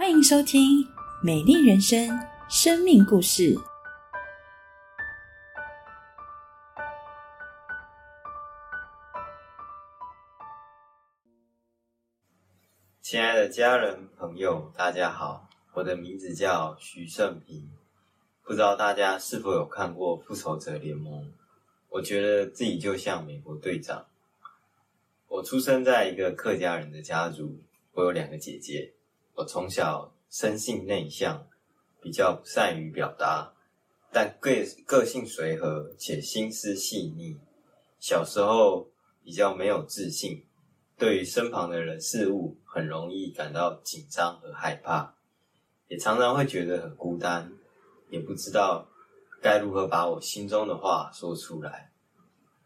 欢迎收听《美丽人生》生命故事。亲爱的家人朋友，大家好，我的名字叫徐胜平。不知道大家是否有看过《复仇者联盟》？我觉得自己就像美国队长。我出生在一个客家人的家族，我有两个姐姐。我从小生性内向，比较不善于表达，但个个性随和且心思细腻。小时候比较没有自信，对于身旁的人事物很容易感到紧张和害怕，也常常会觉得很孤单，也不知道该如何把我心中的话说出来。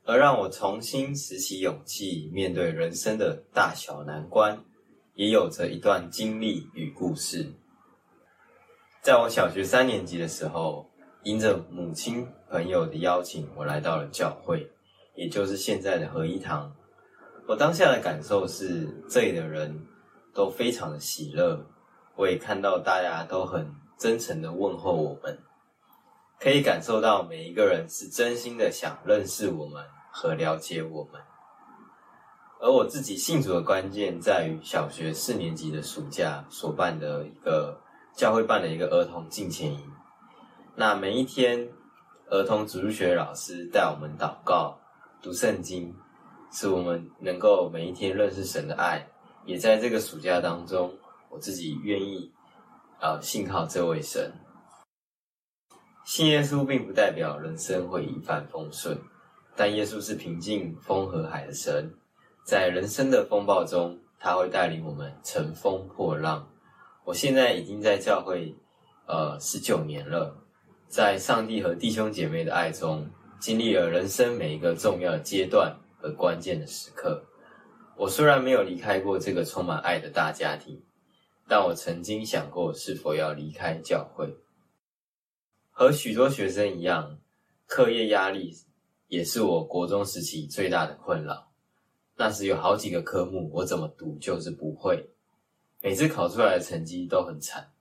而让我重新拾起勇气，面对人生的大小难关。也有着一段经历与故事。在我小学三年级的时候，因着母亲朋友的邀请，我来到了教会，也就是现在的合一堂。我当下的感受是，这里的人都非常的喜乐，我也看到大家都很真诚的问候我们，可以感受到每一个人是真心的想认识我们和了解我们。而我自己信主的关键在于小学四年级的暑假所办的一个教会办的一个儿童敬前营。那每一天，儿童主日学老师带我们祷告、读圣经，使我们能够每一天认识神的爱。也在这个暑假当中，我自己愿意啊信靠这位神。信耶稣并不代表人生会一帆风顺，但耶稣是平静风和海的神。在人生的风暴中，他会带领我们乘风破浪。我现在已经在教会，呃，十九年了，在上帝和弟兄姐妹的爱中，经历了人生每一个重要的阶段和关键的时刻。我虽然没有离开过这个充满爱的大家庭，但我曾经想过是否要离开教会。和许多学生一样，课业压力也是我国中时期最大的困扰。那时有好几个科目，我怎么读就是不会，每次考出来的成绩都很惨。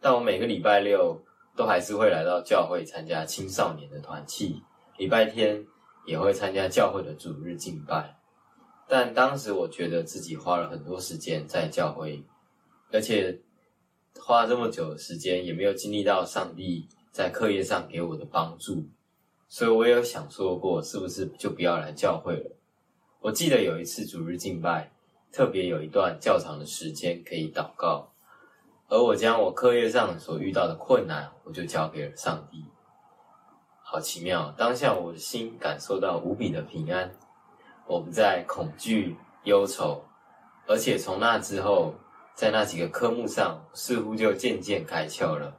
但我每个礼拜六都还是会来到教会参加青少年的团契，礼拜天也会参加教会的主日敬拜。但当时我觉得自己花了很多时间在教会，而且花了这么久的时间也没有经历到上帝在课业上给我的帮助，所以我也有想说过，是不是就不要来教会了？我记得有一次主日敬拜，特别有一段较长的时间可以祷告，而我将我课业上所遇到的困难，我就交给了上帝。好奇妙，当下我的心感受到无比的平安，我不再恐惧忧愁，而且从那之后，在那几个科目上，似乎就渐渐开窍了，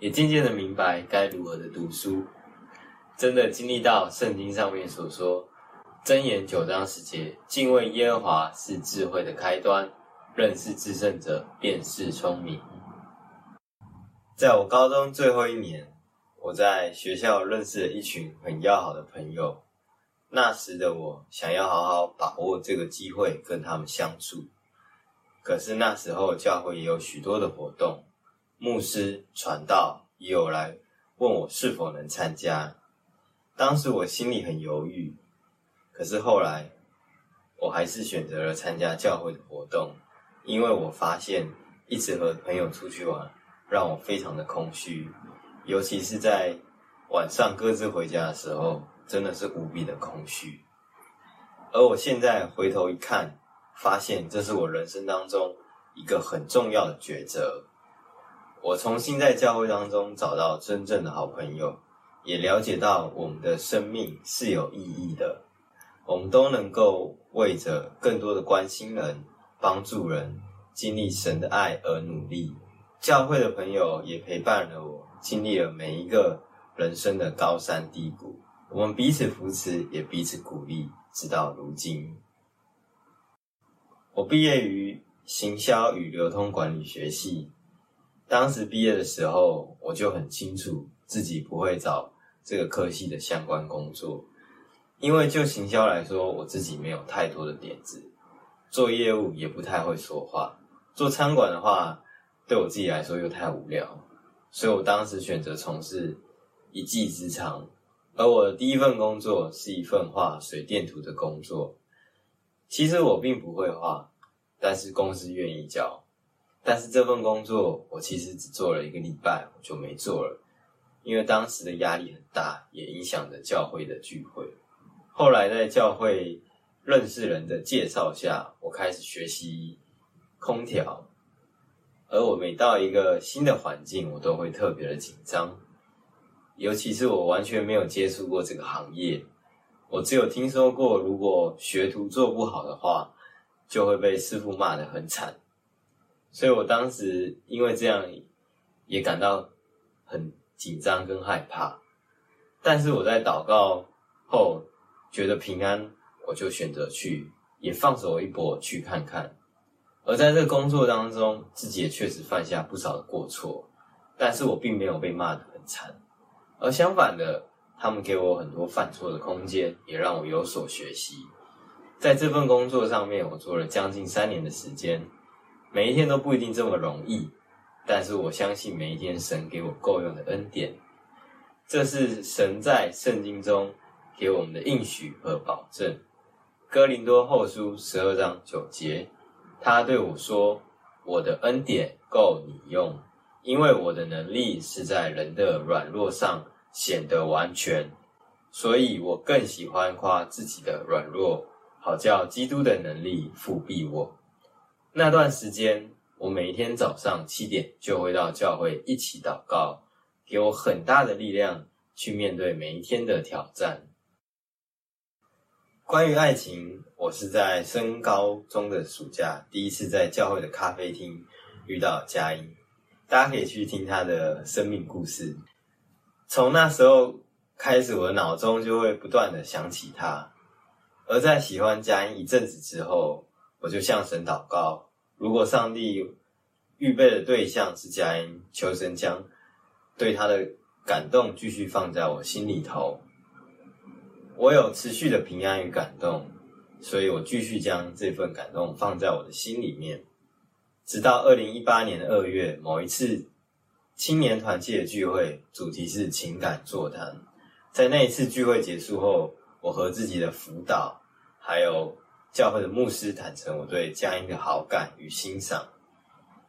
也渐渐的明白该如何的读书，真的经历到圣经上面所说。箴言九章十节：敬畏耶和华是智慧的开端，认识至圣者便是聪明。在我高中最后一年，我在学校认识了一群很要好的朋友。那时的我想要好好把握这个机会跟他们相处，可是那时候教会也有许多的活动，牧师传道也有来问我是否能参加。当时我心里很犹豫。可是后来，我还是选择了参加教会的活动，因为我发现一直和朋友出去玩，让我非常的空虚，尤其是在晚上各自回家的时候，真的是无比的空虚。而我现在回头一看，发现这是我人生当中一个很重要的抉择。我重新在教会当中找到真正的好朋友，也了解到我们的生命是有意义的。我们都能够为着更多的关心人、帮助人、经历神的爱而努力。教会的朋友也陪伴了我，经历了每一个人生的高山低谷。我们彼此扶持，也彼此鼓励，直到如今。我毕业于行销与流通管理学系，当时毕业的时候，我就很清楚自己不会找这个科系的相关工作。因为就行销来说，我自己没有太多的点子，做业务也不太会说话。做餐馆的话，对我自己来说又太无聊，所以我当时选择从事一技之长。而我的第一份工作是一份画水电图的工作。其实我并不会画，但是公司愿意教。但是这份工作我其实只做了一个礼拜，我就没做了，因为当时的压力很大，也影响着教会的聚会。后来在教会认识人的介绍下，我开始学习空调。而我每到一个新的环境，我都会特别的紧张，尤其是我完全没有接触过这个行业，我只有听说过，如果学徒做不好的话，就会被师傅骂得很惨。所以我当时因为这样，也感到很紧张跟害怕。但是我在祷告后觉得平安，我就选择去，也放手一搏去看看。而在这个工作当中，自己也确实犯下不少的过错，但是我并没有被骂得很惨，而相反的，他们给我很多犯错的空间，也让我有所学习。在这份工作上面，我做了将近三年的时间，每一天都不一定这么容易，但是我相信每一天神给我够用的恩典，这是神在圣经中给我们的应许和保证。哥林多后书十二章九节。他对我说：“我的恩典够你用，因为我的能力是在人的软弱上显得完全，所以我更喜欢夸自己的软弱，好叫基督的能力复庇我。”那段时间，我每天早上七点就会到教会一起祷告，给我很大的力量去面对每一天的挑战。关于爱情，我是在升高中的暑假第一次在教会的咖啡厅遇到佳音，大家可以去听她的生命故事。从那时候开始，我的脑中就会不断的想起她。而在喜欢佳音一阵子之后，我就向神祷告：如果上帝预备的对象是佳音，求神将对她的感动继续放在我心里头。我有持续的平安与感动，所以我继续将这份感动放在我的心里面，直到二零一八年的二月某一次青年团契的聚会，主题是情感座谈。在那一次聚会结束后，我和自己的辅导还有教会的牧师坦诚我对佳音的好感与欣赏，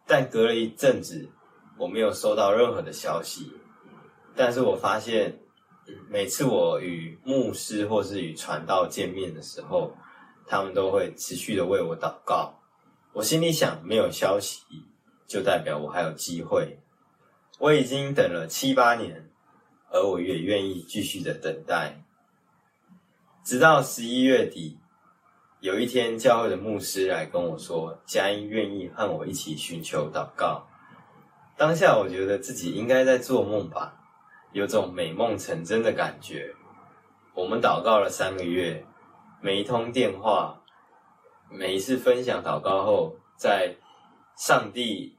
但隔了一阵子，我没有收到任何的消息，但是我发现。每次我与牧师或是与传道见面的时候，他们都会持续的为我祷告。我心里想，没有消息就代表我还有机会。我已经等了七八年，而我也愿意继续的等待，直到十一月底，有一天教会的牧师来跟我说，佳音愿意和我一起寻求祷告。当下我觉得自己应该在做梦吧。有种美梦成真的感觉。我们祷告了三个月，每一通电话，每一次分享祷告后，在上帝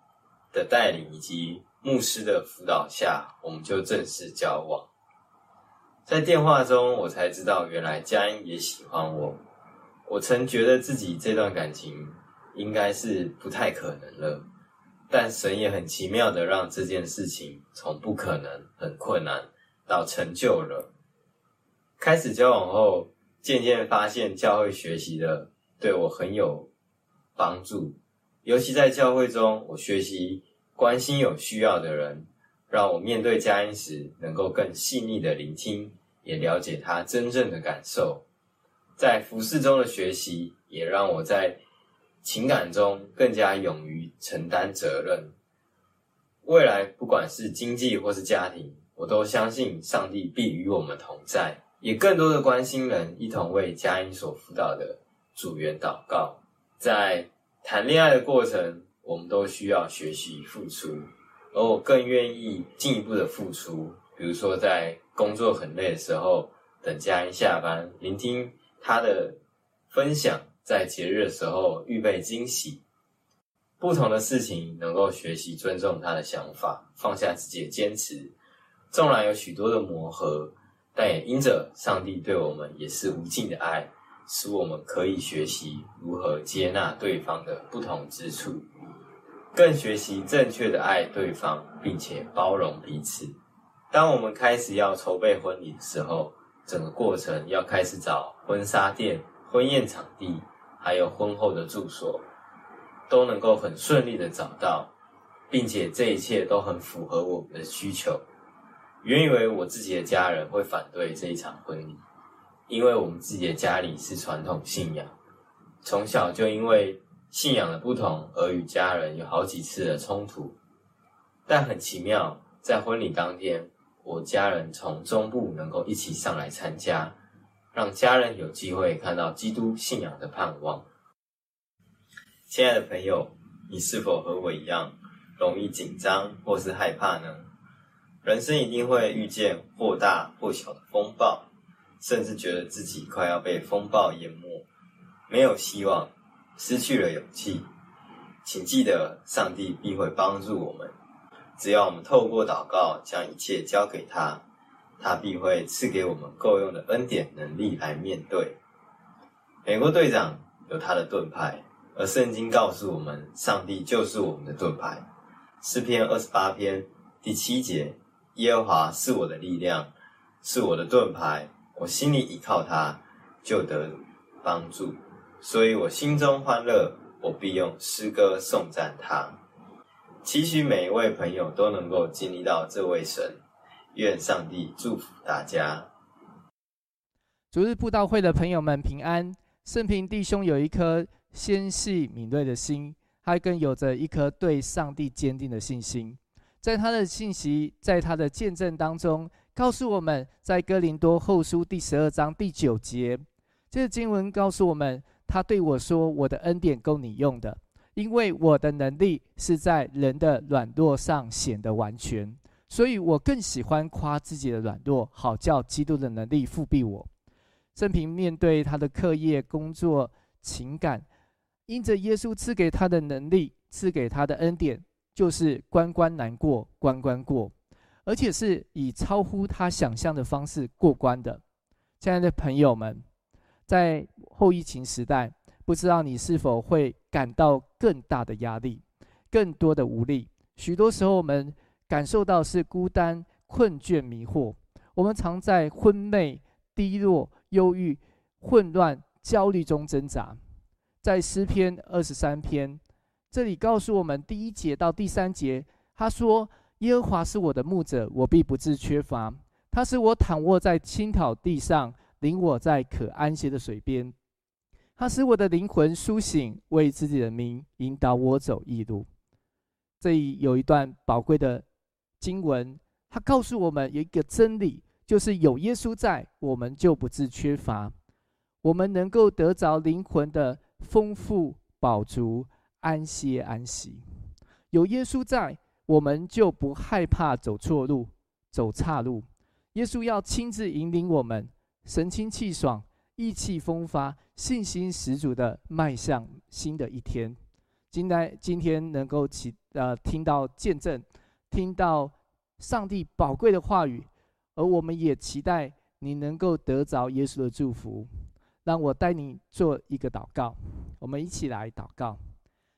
的带领以及牧师的辅导下，我们就正式交往。在电话中，我才知道原来佳音也喜欢我。我曾觉得自己这段感情应该是不太可能了。但神也很奇妙的让这件事情从不可能、很困难到成就了。开始交往后，渐渐发现教会学习的对我很有帮助，尤其在教会中，我学习关心有需要的人，让我面对佳音时能够更细腻的聆听，也了解他真正的感受。在服侍中的学习，也让我在。情感中更加勇于承担责任。未来不管是经济或是家庭，我都相信上帝必与我们同在。也更多的关心人，一同为佳音所辅导的组员祷告。在谈恋爱的过程，我们都需要学习付出，而我更愿意进一步的付出。比如说，在工作很累的时候，等佳音下班，聆听他的分享。在节日的时候预备惊喜，不同的事情能够学习尊重他的想法，放下自己的坚持。纵然有许多的磨合，但也因着上帝对我们也是无尽的爱，使我们可以学习如何接纳对方的不同之处。更学习正确的爱对方，并且包容彼此。当我们开始要筹备婚礼的时候，整个过程要开始找婚纱店、婚宴场地，还有婚后的住所，都能够很顺利的找到，并且这一切都很符合我们的需求。原以为我自己的家人会反对这一场婚礼，因为我们自己的家里是传统信仰，从小就因为信仰的不同而与家人有好几次的冲突。但很奇妙，在婚礼当天。我家人从中部能够一起上来参加，让家人有机会看到基督信仰的盼望。亲爱的朋友，你是否和我一样容易紧张或是害怕呢？人生一定会遇见或大或小的风暴，甚至觉得自己快要被风暴淹没，没有希望，失去了勇气。请记得，上帝必会帮助我们。只要我们透过祷告将一切交给他，他必会赐给我们够用的恩典能力来面对。美国队长有他的盾牌，而圣经告诉我们，上帝就是我们的盾牌。诗篇二十八篇第七节：耶和华是我的力量，是我的盾牌，我心里依靠他，就得帮助。所以我心中欢乐，我必用诗歌颂赞他。期许每一位朋友都能够经历到这位神，愿上帝祝福大家。主日布道会的朋友们平安。圣平弟兄有一颗纤细敏锐的心，他更有着一颗对上帝坚定的信心。在他的信息，在他的见证当中，告诉我们在哥林多后书第十二章第九节，这个经文告诉我们，他对我说：“我的恩典够你用的。”因为我的能力是在人的软弱上显得完全，所以我更喜欢夸自己的软弱，好叫基督的能力复庇我。正平面对他的课业、工作、情感，因着耶稣赐给他的能力、赐给他的恩典，就是关关难过关关过，而且是以超乎他想象的方式过关的。亲爱的朋友们，在后疫情时代。不知道你是否会感到更大的压力、更多的无力？许多时候，我们感受到是孤单、困倦、迷惑。我们常在昏昧、低落、忧郁、混乱、焦虑中挣扎。在诗篇二十三篇，这里告诉我们第一节到第三节，他说：“耶和华是我的牧者，我必不致缺乏。他使我躺卧在青草地上，领我在可安歇的水边。”他使我的灵魂苏醒，为自己的名引导我走义路。这里有一段宝贵的经文，它告诉我们有一个真理，就是有耶稣在，我们就不致缺乏，我们能够得着灵魂的丰富、饱足、安歇、安息。有耶稣在，我们就不害怕走错路、走岔路。耶稣要亲自引领我们，神清气爽。意气风发、信心十足的迈向新的一天。今天今天能够起呃听到见证，听到上帝宝贵的话语，而我们也期待你能够得着耶稣的祝福。让我带你做一个祷告，我们一起来祷告。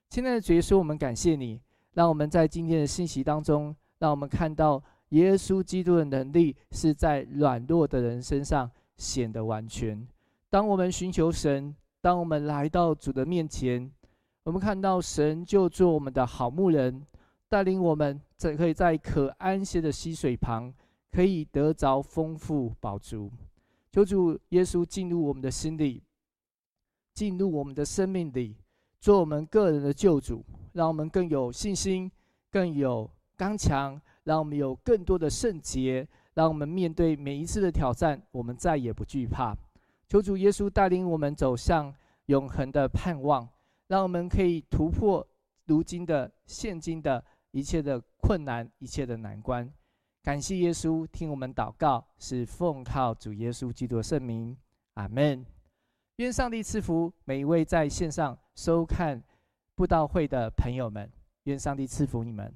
亲爱的主耶稣，我们感谢你，让我们在今天的信息当中，让我们看到耶稣基督的能力是在软弱的人身上显得完全。当我们寻求神，当我们来到主的面前，我们看到神就做我们的好牧人，带领我们在可以在可安歇的溪水旁，可以得着丰富饱足。求主耶稣进入我们的心里，进入我们的生命里，做我们个人的救主，让我们更有信心，更有刚强，让我们有更多的圣洁，让我们面对每一次的挑战，我们再也不惧怕。求主耶稣带领我们走向永恒的盼望，让我们可以突破如今的现今的一切的困难、一切的难关。感谢耶稣，听我们祷告，是奉靠主耶稣基督的圣名，阿门。愿上帝赐福每一位在线上收看布道会的朋友们，愿上帝赐福你们。